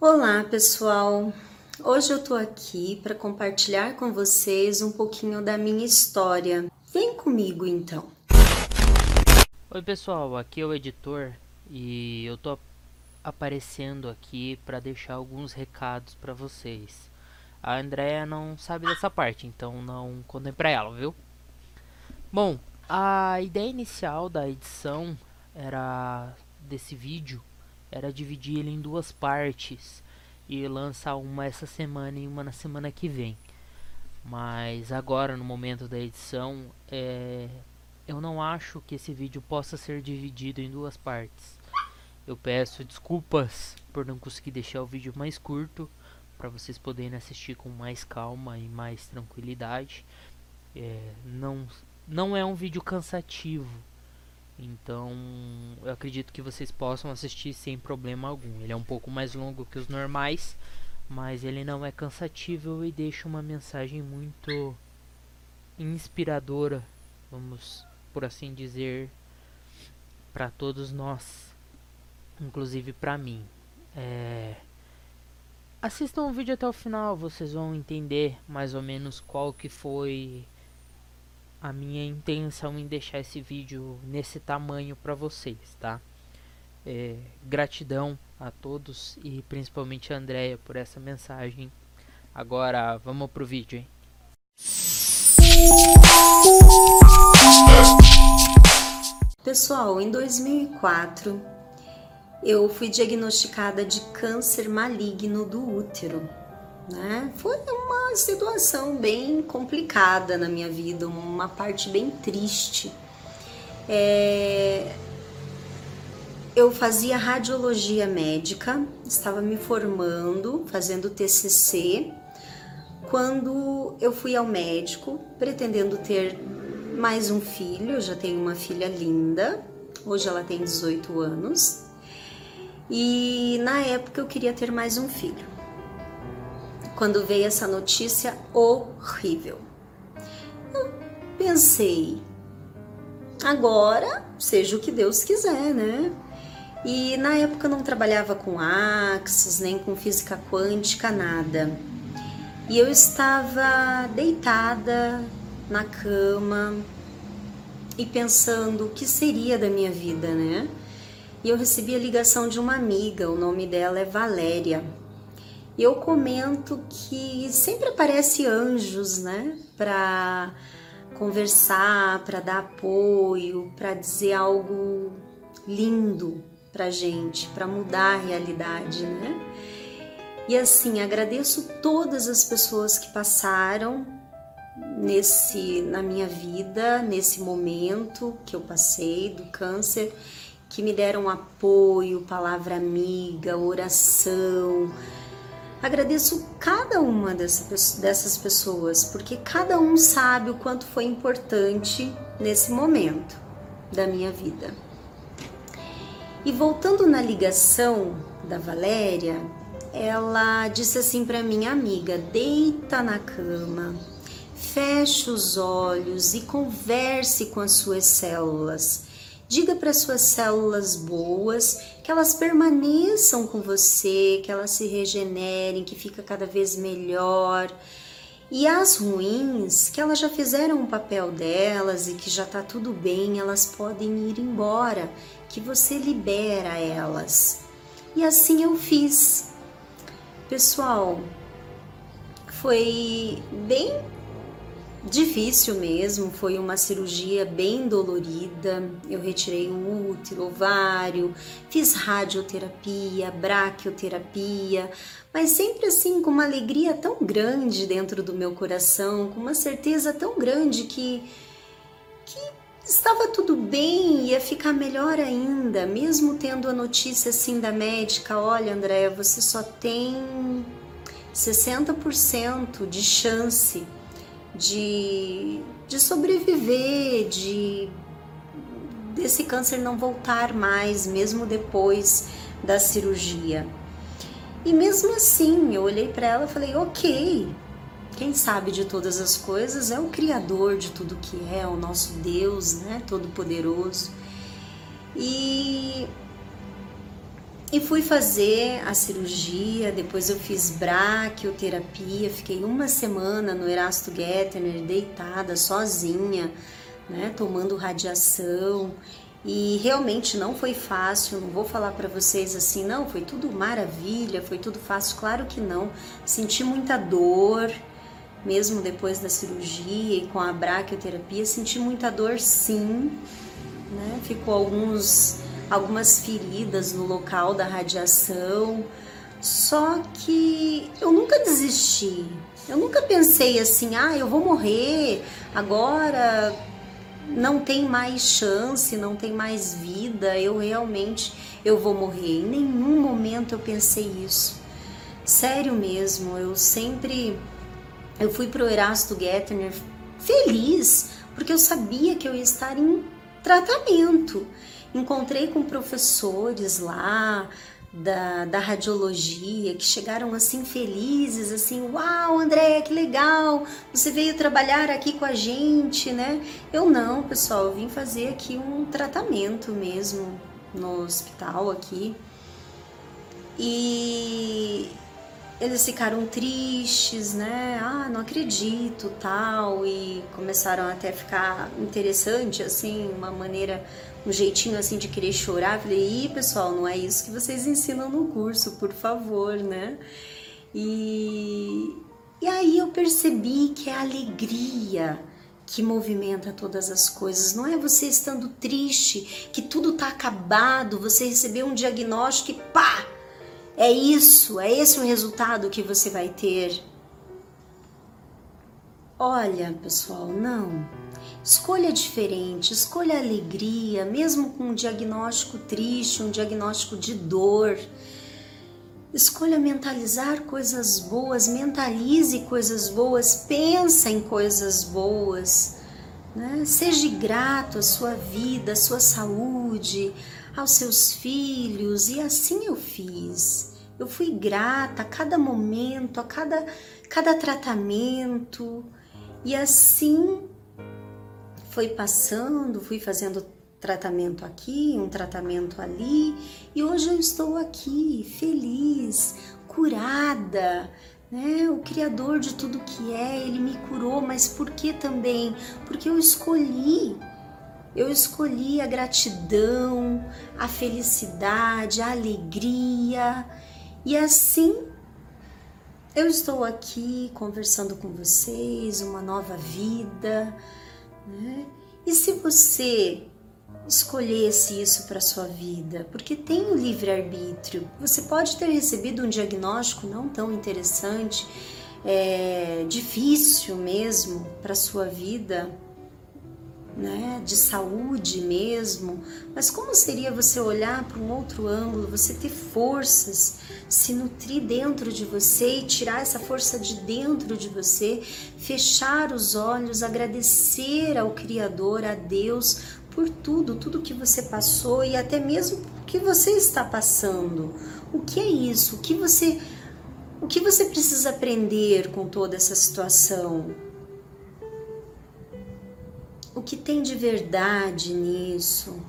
Olá, pessoal. Hoje eu tô aqui para compartilhar com vocês um pouquinho da minha história. Vem comigo então. Oi, pessoal, aqui é o editor e eu tô aparecendo aqui para deixar alguns recados para vocês. A Andrea não sabe dessa parte, então não contem para ela, viu? Bom, a ideia inicial da edição era desse vídeo era dividir ele em duas partes e lançar uma essa semana e uma na semana que vem. Mas agora no momento da edição, é, eu não acho que esse vídeo possa ser dividido em duas partes. Eu peço desculpas por não conseguir deixar o vídeo mais curto para vocês poderem assistir com mais calma e mais tranquilidade. É, não, não é um vídeo cansativo então, eu acredito que vocês possam assistir sem problema algum. Ele é um pouco mais longo que os normais, mas ele não é cansativo e deixa uma mensagem muito inspiradora, vamos por assim dizer, para todos nós, inclusive para mim. É... Assistam o vídeo até o final, vocês vão entender mais ou menos qual que foi a minha intenção em deixar esse vídeo nesse tamanho para vocês, tá? É, gratidão a todos e principalmente a Andrea por essa mensagem. Agora vamos pro vídeo, hein? Pessoal, em 2004 eu fui diagnosticada de câncer maligno do útero né? Foi uma situação bem complicada na minha vida, uma parte bem triste. É... Eu fazia radiologia médica, estava me formando, fazendo TCC, quando eu fui ao médico, pretendendo ter mais um filho, eu já tenho uma filha linda, hoje ela tem 18 anos, e na época eu queria ter mais um filho quando veio essa notícia horrível. Eu pensei, agora seja o que Deus quiser, né? E na época eu não trabalhava com Axis, nem com física quântica, nada. E eu estava deitada na cama e pensando o que seria da minha vida, né? E eu recebi a ligação de uma amiga, o nome dela é Valéria eu comento que sempre aparece anjos, né, para conversar, para dar apoio, para dizer algo lindo pra gente, para mudar a realidade, né? E assim, agradeço todas as pessoas que passaram nesse na minha vida, nesse momento que eu passei do câncer, que me deram apoio, palavra amiga, oração, Agradeço cada uma dessas pessoas, porque cada um sabe o quanto foi importante nesse momento da minha vida. E voltando na ligação da Valéria, ela disse assim para minha amiga: deita na cama, feche os olhos e converse com as suas células Diga para suas células boas que elas permaneçam com você, que elas se regenerem, que fica cada vez melhor. E as ruins, que elas já fizeram o papel delas e que já tá tudo bem, elas podem ir embora, que você libera elas. E assim eu fiz. Pessoal, foi bem difícil mesmo, foi uma cirurgia bem dolorida. Eu retirei o útero, ovário, fiz radioterapia, braquioterapia, mas sempre assim com uma alegria tão grande dentro do meu coração, com uma certeza tão grande que que estava tudo bem, ia ficar melhor ainda, mesmo tendo a notícia assim da médica, olha, Andréia, você só tem 60% de chance de, de sobreviver, de desse câncer não voltar mais, mesmo depois da cirurgia. E mesmo assim, eu olhei para ela e falei: ok, quem sabe de todas as coisas é o Criador de tudo que é, o nosso Deus, né, Todo-Poderoso. E E fui fazer a cirurgia, depois eu fiz braquioterapia, fiquei uma semana no Erasto Gettner, deitada, sozinha, né, tomando radiação. E realmente não foi fácil, não vou falar para vocês assim, não, foi tudo maravilha, foi tudo fácil, claro que não. Senti muita dor, mesmo depois da cirurgia e com a braquioterapia, senti muita dor sim, né? Ficou alguns algumas feridas no local da radiação. Só que eu nunca desisti. Eu nunca pensei assim, ah, eu vou morrer, agora não tem mais chance, não tem mais vida, eu realmente eu vou morrer. Em nenhum momento eu pensei isso. Sério mesmo, eu sempre eu fui pro Erasto Gettner feliz, porque eu sabia que eu ia estar em tratamento. Encontrei com professores lá da, da radiologia que chegaram assim felizes, assim, uau, André, que legal, você veio trabalhar aqui com a gente, né? Eu não, pessoal, eu vim fazer aqui um tratamento mesmo no hospital aqui. E eles ficaram tristes, né? Ah, não acredito, tal, e começaram até a ficar interessante, assim, uma maneira um jeitinho assim de querer chorar. Falei, ih, pessoal, não é isso que vocês ensinam no curso, por favor, né? E, e aí eu percebi que é a alegria que movimenta todas as coisas. Não é você estando triste, que tudo tá acabado, você recebeu um diagnóstico e pá! É isso, é esse o resultado que você vai ter. Olha, pessoal, não. Escolha diferente, escolha alegria, mesmo com um diagnóstico triste, um diagnóstico de dor. Escolha mentalizar coisas boas, mentalize coisas boas, pensa em coisas boas. Né? Seja grato à sua vida, à sua saúde, aos seus filhos, e assim eu fiz. Eu fui grata a cada momento, a cada, cada tratamento, e assim foi passando, fui fazendo tratamento aqui, um tratamento ali, e hoje eu estou aqui, feliz, curada, né? O Criador de tudo que é, Ele me curou, mas por que também? Porque eu escolhi, eu escolhi a gratidão, a felicidade, a alegria, e assim eu estou aqui conversando com vocês, uma nova vida né? E se você escolhesse isso para sua vida, porque tem o livre arbítrio. Você pode ter recebido um diagnóstico não tão interessante, é, difícil mesmo para sua vida, né, de saúde mesmo, mas como seria você olhar para um outro ângulo, você ter forças, se nutrir dentro de você e tirar essa força de dentro de você, fechar os olhos, agradecer ao Criador, a Deus por tudo, tudo que você passou e até mesmo o que você está passando. O que é isso? O que você o que você precisa aprender com toda essa situação? O que tem de verdade nisso?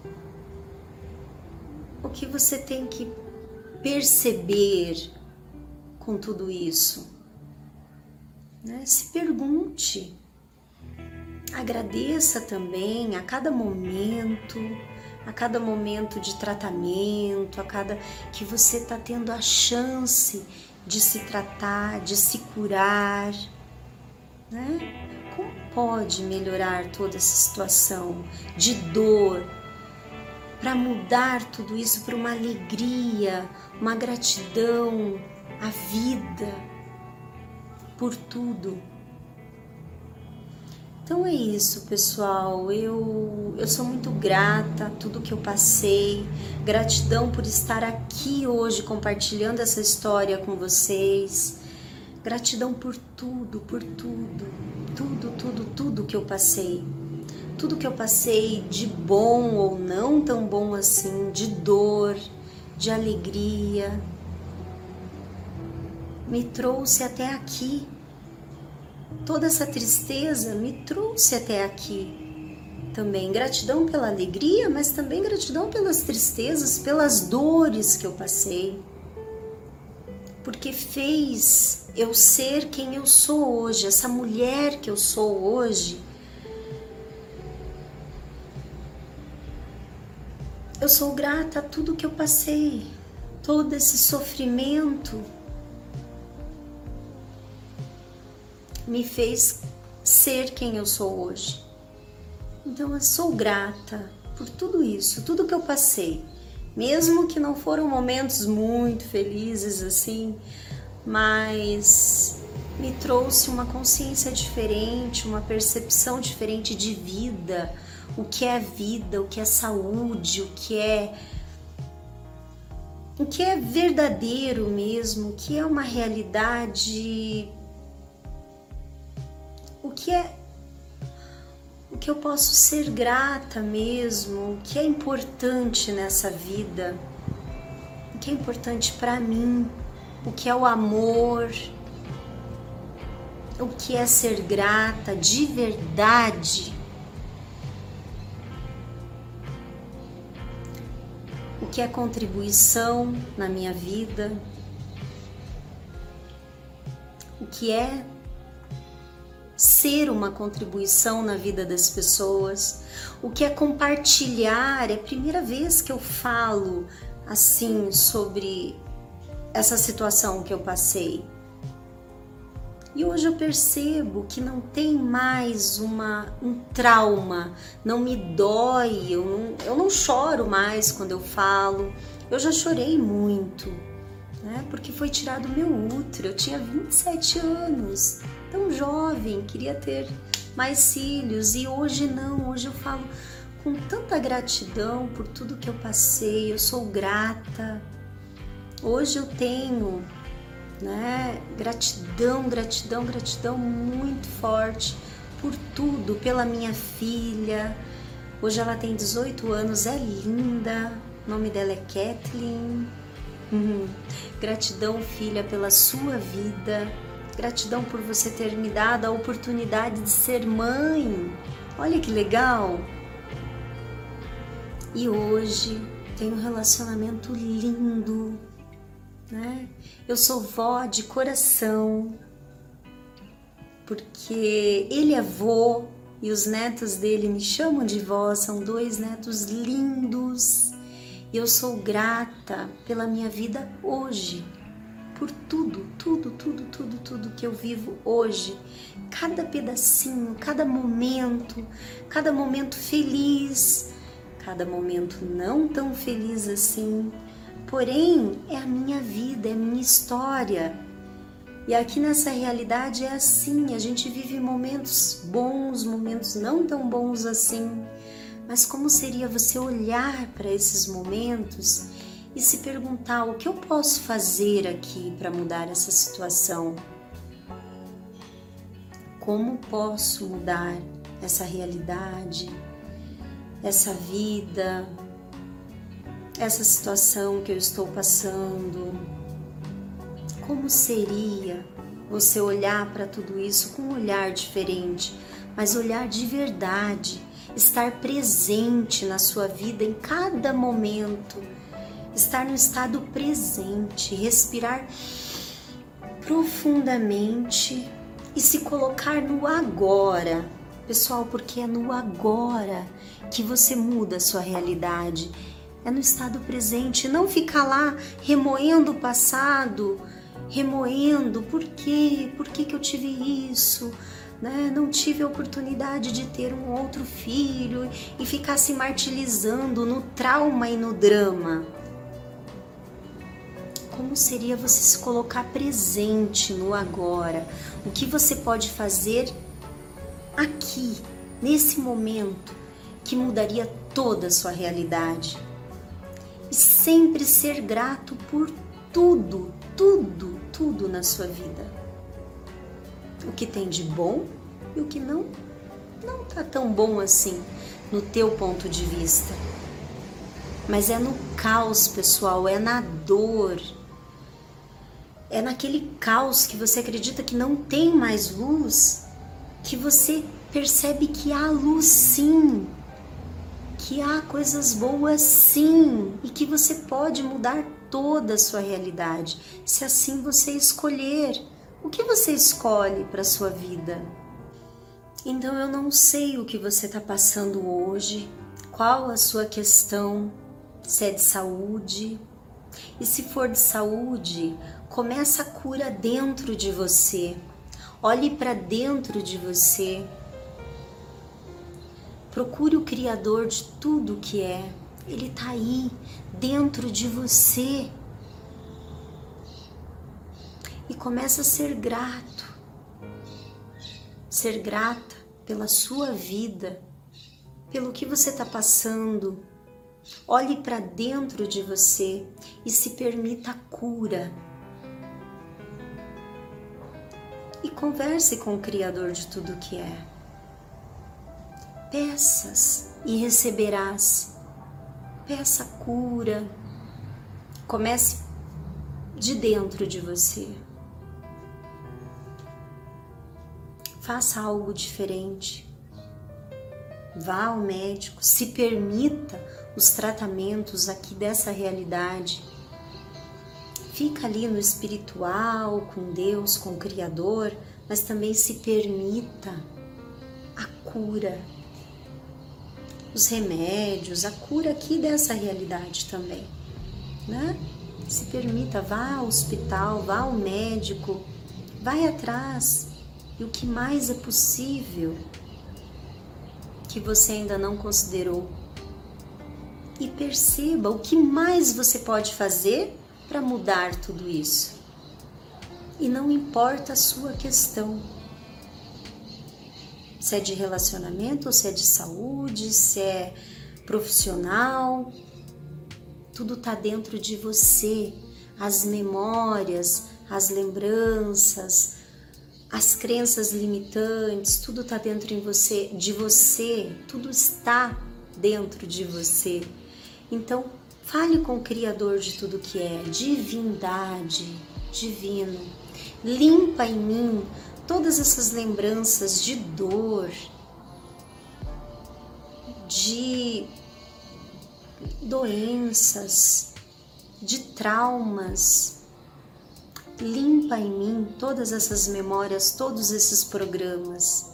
O que você tem que perceber com tudo isso? Né? Se pergunte, agradeça também a cada momento, a cada momento de tratamento, a cada que você está tendo a chance de se tratar, de se curar, né? Pode melhorar toda essa situação de dor para mudar tudo isso para uma alegria, uma gratidão à vida por tudo. Então é isso, pessoal. Eu, eu sou muito grata a tudo que eu passei. Gratidão por estar aqui hoje compartilhando essa história com vocês. Gratidão por tudo, por tudo, tudo, tudo, tudo que eu passei. Tudo que eu passei de bom ou não tão bom assim, de dor, de alegria, me trouxe até aqui. Toda essa tristeza me trouxe até aqui. também gratidão pela alegria, mas também gratidão pelas tristezas, pelas dores que eu passei. Porque fez eu ser quem eu sou hoje, essa mulher que eu sou hoje. Eu sou grata a tudo que eu passei, todo esse sofrimento me fez ser quem eu sou hoje. Então eu sou grata por tudo isso, tudo que eu passei, mesmo que não foram momentos muito felizes assim, mas me trouxe uma consciência diferente, uma percepção diferente de vida, o que é vida, o que é saúde, o que é o que é verdadeiro mesmo, o que é uma realidade o que é o que eu posso ser grata mesmo, o que é importante nessa vida, o que é importante para mim, o que é o amor, o que é ser grata de verdade. O que é contribuição na minha vida? O que é ser uma contribuição na vida das pessoas, o que é compartilhar. É a primeira vez que eu falo assim sobre essa situação que eu passei. E hoje eu percebo que não tem mais uma, um trauma, não me dói, eu não, eu não choro mais quando eu falo. Eu já chorei muito, né? Porque foi tirado meu útero, eu tinha 27 anos tão jovem, queria ter mais filhos e hoje não, hoje eu falo com tanta gratidão por tudo que eu passei, eu sou grata. Hoje eu tenho, né, gratidão, gratidão, gratidão muito forte por tudo, pela minha filha. Hoje ela tem 18 anos, é linda. O nome dela é Kathleen. Uhum. Gratidão, filha, pela sua vida Gratidão por você ter me dado a oportunidade de ser mãe. Olha que legal! E hoje tenho um relacionamento lindo, né? Eu sou vó de coração, porque ele é vô e os netos dele me chamam de vó, são dois netos lindos. E eu sou grata pela minha vida hoje por tudo, tudo, tudo, tudo, tudo que eu vivo hoje. Cada pedacinho, cada momento, cada momento feliz, cada momento não tão feliz assim. Porém, é a minha vida, é a minha história. E aqui nessa realidade é assim, a gente vive momentos bons, momentos não tão bons assim. Mas como seria você olhar para esses momentos e se perguntar o que eu posso fazer aqui para mudar essa situação. Como posso mudar essa realidade, essa vida, essa situação que eu estou passando? Como seria você olhar para tudo isso com um olhar diferente, mas olhar de verdade, estar presente na sua vida em cada momento? Estar no estado presente, respirar profundamente e se colocar no agora. Pessoal, porque é no agora que você muda a sua realidade. É no estado presente, não ficar lá remoendo o passado, remoendo por quê? Por que, que eu tive isso? Né? Não tive a oportunidade de ter um outro filho e ficar se martirizando no trauma e no drama como seria você se colocar presente no agora? O que você pode fazer aqui, nesse momento, que mudaria toda a sua realidade? E sempre ser grato por tudo, tudo, tudo na sua vida. O que tem de bom e o que não não tá tão bom assim no teu ponto de vista. Mas é no caos, pessoal, é na dor, é naquele caos que você acredita que não tem mais luz que você percebe que há luz sim. que há coisas boas sim e que você pode mudar toda a sua realidade, se assim você escolher. O que você escolhe para sua vida? Então eu não sei o que você está passando hoje, qual a sua questão, se é de saúde. E se for de saúde, começa a cura dentro de você. Olhe para dentro de você. Procure o Criador de tudo que é. Ele está aí, dentro de você. E começa a ser grato. Ser grata pela sua vida, pelo que você está passando. Olhe para dentro de você e se permita a cura. E converse com o Criador de tudo que é. Peças e receberás. Peça cura. Comece de dentro de você. Faça algo diferente. Vá ao médico, se permita os tratamentos aqui dessa realidade. Fica ali no espiritual, com Deus, com o Criador, mas também se permita a cura, os remédios, a cura aqui dessa realidade também, né? Se permita, vá ao hospital, vá ao médico, vai atrás, e o que mais é possível que você ainda não considerou. E perceba o que mais você pode fazer para mudar tudo isso. E não importa a sua questão. Se é de relacionamento, se é de saúde, se é profissional, tudo está dentro de você. As memórias, as lembranças, as crenças limitantes, tudo está dentro em você, de você, tudo está dentro de você. Então, fale com o Criador de tudo que é, divindade, divino. Limpa em mim todas essas lembranças de dor, de doenças, de traumas, limpa em mim todas essas memórias, todos esses programas.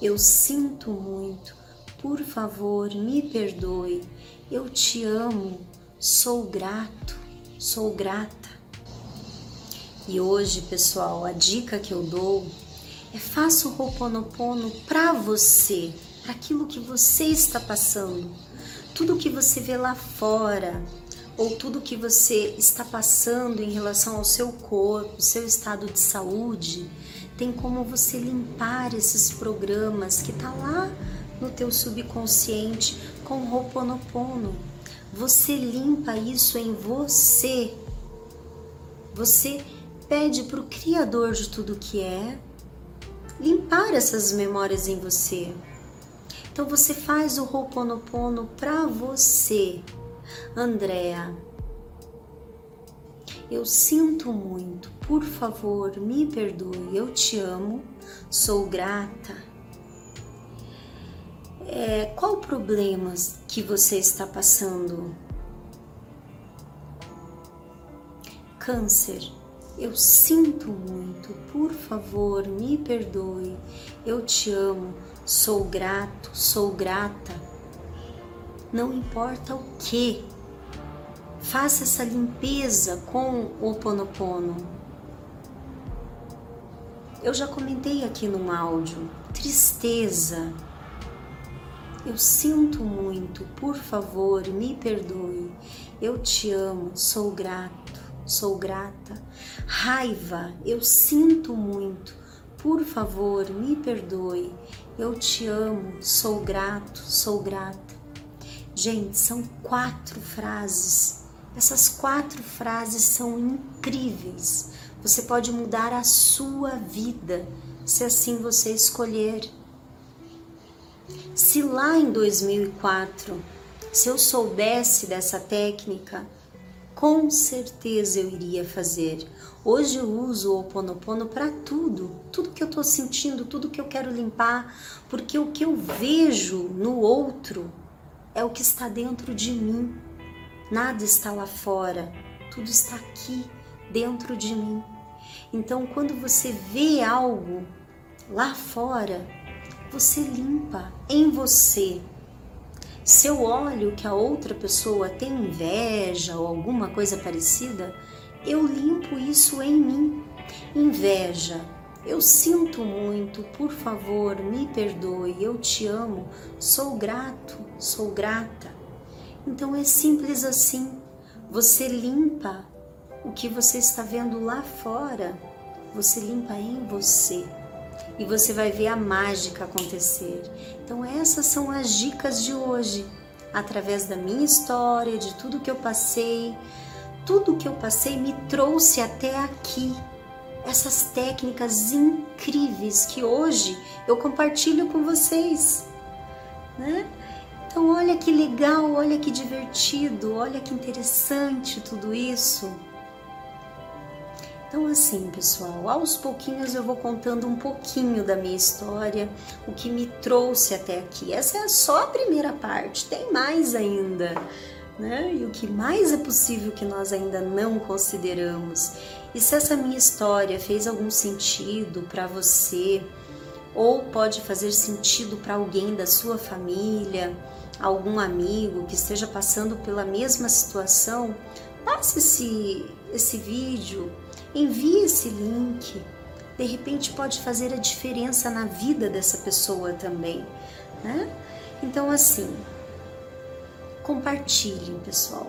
Eu sinto muito, por favor, me perdoe. Eu te amo, sou grato, sou grata. E hoje, pessoal, a dica que eu dou é faça o Ho'oponopono para você, para aquilo que você está passando. Tudo que você vê lá fora, ou tudo que você está passando em relação ao seu corpo, seu estado de saúde, tem como você limpar esses programas que tá lá no teu subconsciente com o Ho'oponopono. Você limpa isso em você. Você pede para o Criador de tudo que é limpar essas memórias em você. Então você faz o Ho'oponopono para você Andréa, eu sinto muito, por favor, me perdoe, eu te amo, sou grata. É, qual o problema que você está passando? Câncer, eu sinto muito, por favor, me perdoe, eu te amo, sou grato, sou grata não importa o que. Faça essa limpeza com o Ponopono. Eu já comentei aqui no áudio, tristeza. Eu sinto muito, por favor, me perdoe. Eu te amo, sou grato, sou grata. Raiva, eu sinto muito, por favor, me perdoe. Eu te amo, sou grato, sou grata. Gente, são quatro frases. Essas quatro frases são incríveis. Você pode mudar a sua vida se assim você escolher. Se lá em 2004, se eu soubesse dessa técnica, com certeza eu iria fazer. Hoje eu uso o Oponopono para tudo, tudo que eu estou sentindo, tudo que eu quero limpar, porque o que eu vejo no outro é o que está dentro de mim. Nada está lá fora, tudo está aqui dentro de mim. Então, quando você vê algo lá fora, você limpa em você. Se eu olho que a outra pessoa tem inveja ou alguma coisa parecida, eu limpo isso em mim. Inveja, eu sinto muito, por favor, me perdoe, eu te amo, sou grato, sou grata. Então é simples assim. Você limpa o que você está vendo lá fora, você limpa em você e você vai ver a mágica acontecer. Então, essas são as dicas de hoje, através da minha história, de tudo que eu passei. Tudo que eu passei me trouxe até aqui. Essas técnicas incríveis que hoje eu compartilho com vocês, né? Então, olha que legal, olha que divertido, olha que interessante tudo isso. Então, assim, pessoal, aos pouquinhos eu vou contando um pouquinho da minha história, o que me trouxe até aqui. Essa é só a primeira parte, tem mais ainda, né? E o que mais é possível que nós ainda não consideramos. E se essa minha história fez algum sentido para você, ou pode fazer sentido para alguém da sua família, algum amigo que esteja passando pela mesma situação, passe esse, esse vídeo envie esse link. De repente pode fazer a diferença na vida dessa pessoa também, né? Então assim, compartilhem, pessoal.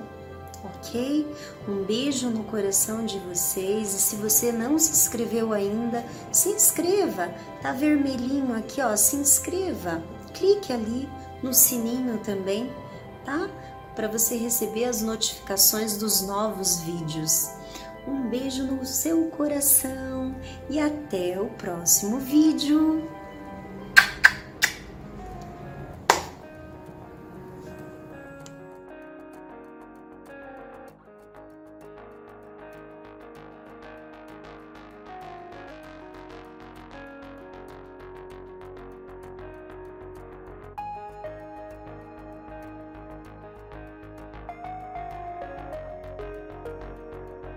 Ok? Um beijo no coração de vocês e se você não se inscreveu ainda, se inscreva. Tá vermelhinho aqui, ó, se inscreva. Clique ali no sininho também, tá? Para você receber as notificações dos novos vídeos. Um beijo no seu coração e até o próximo vídeo.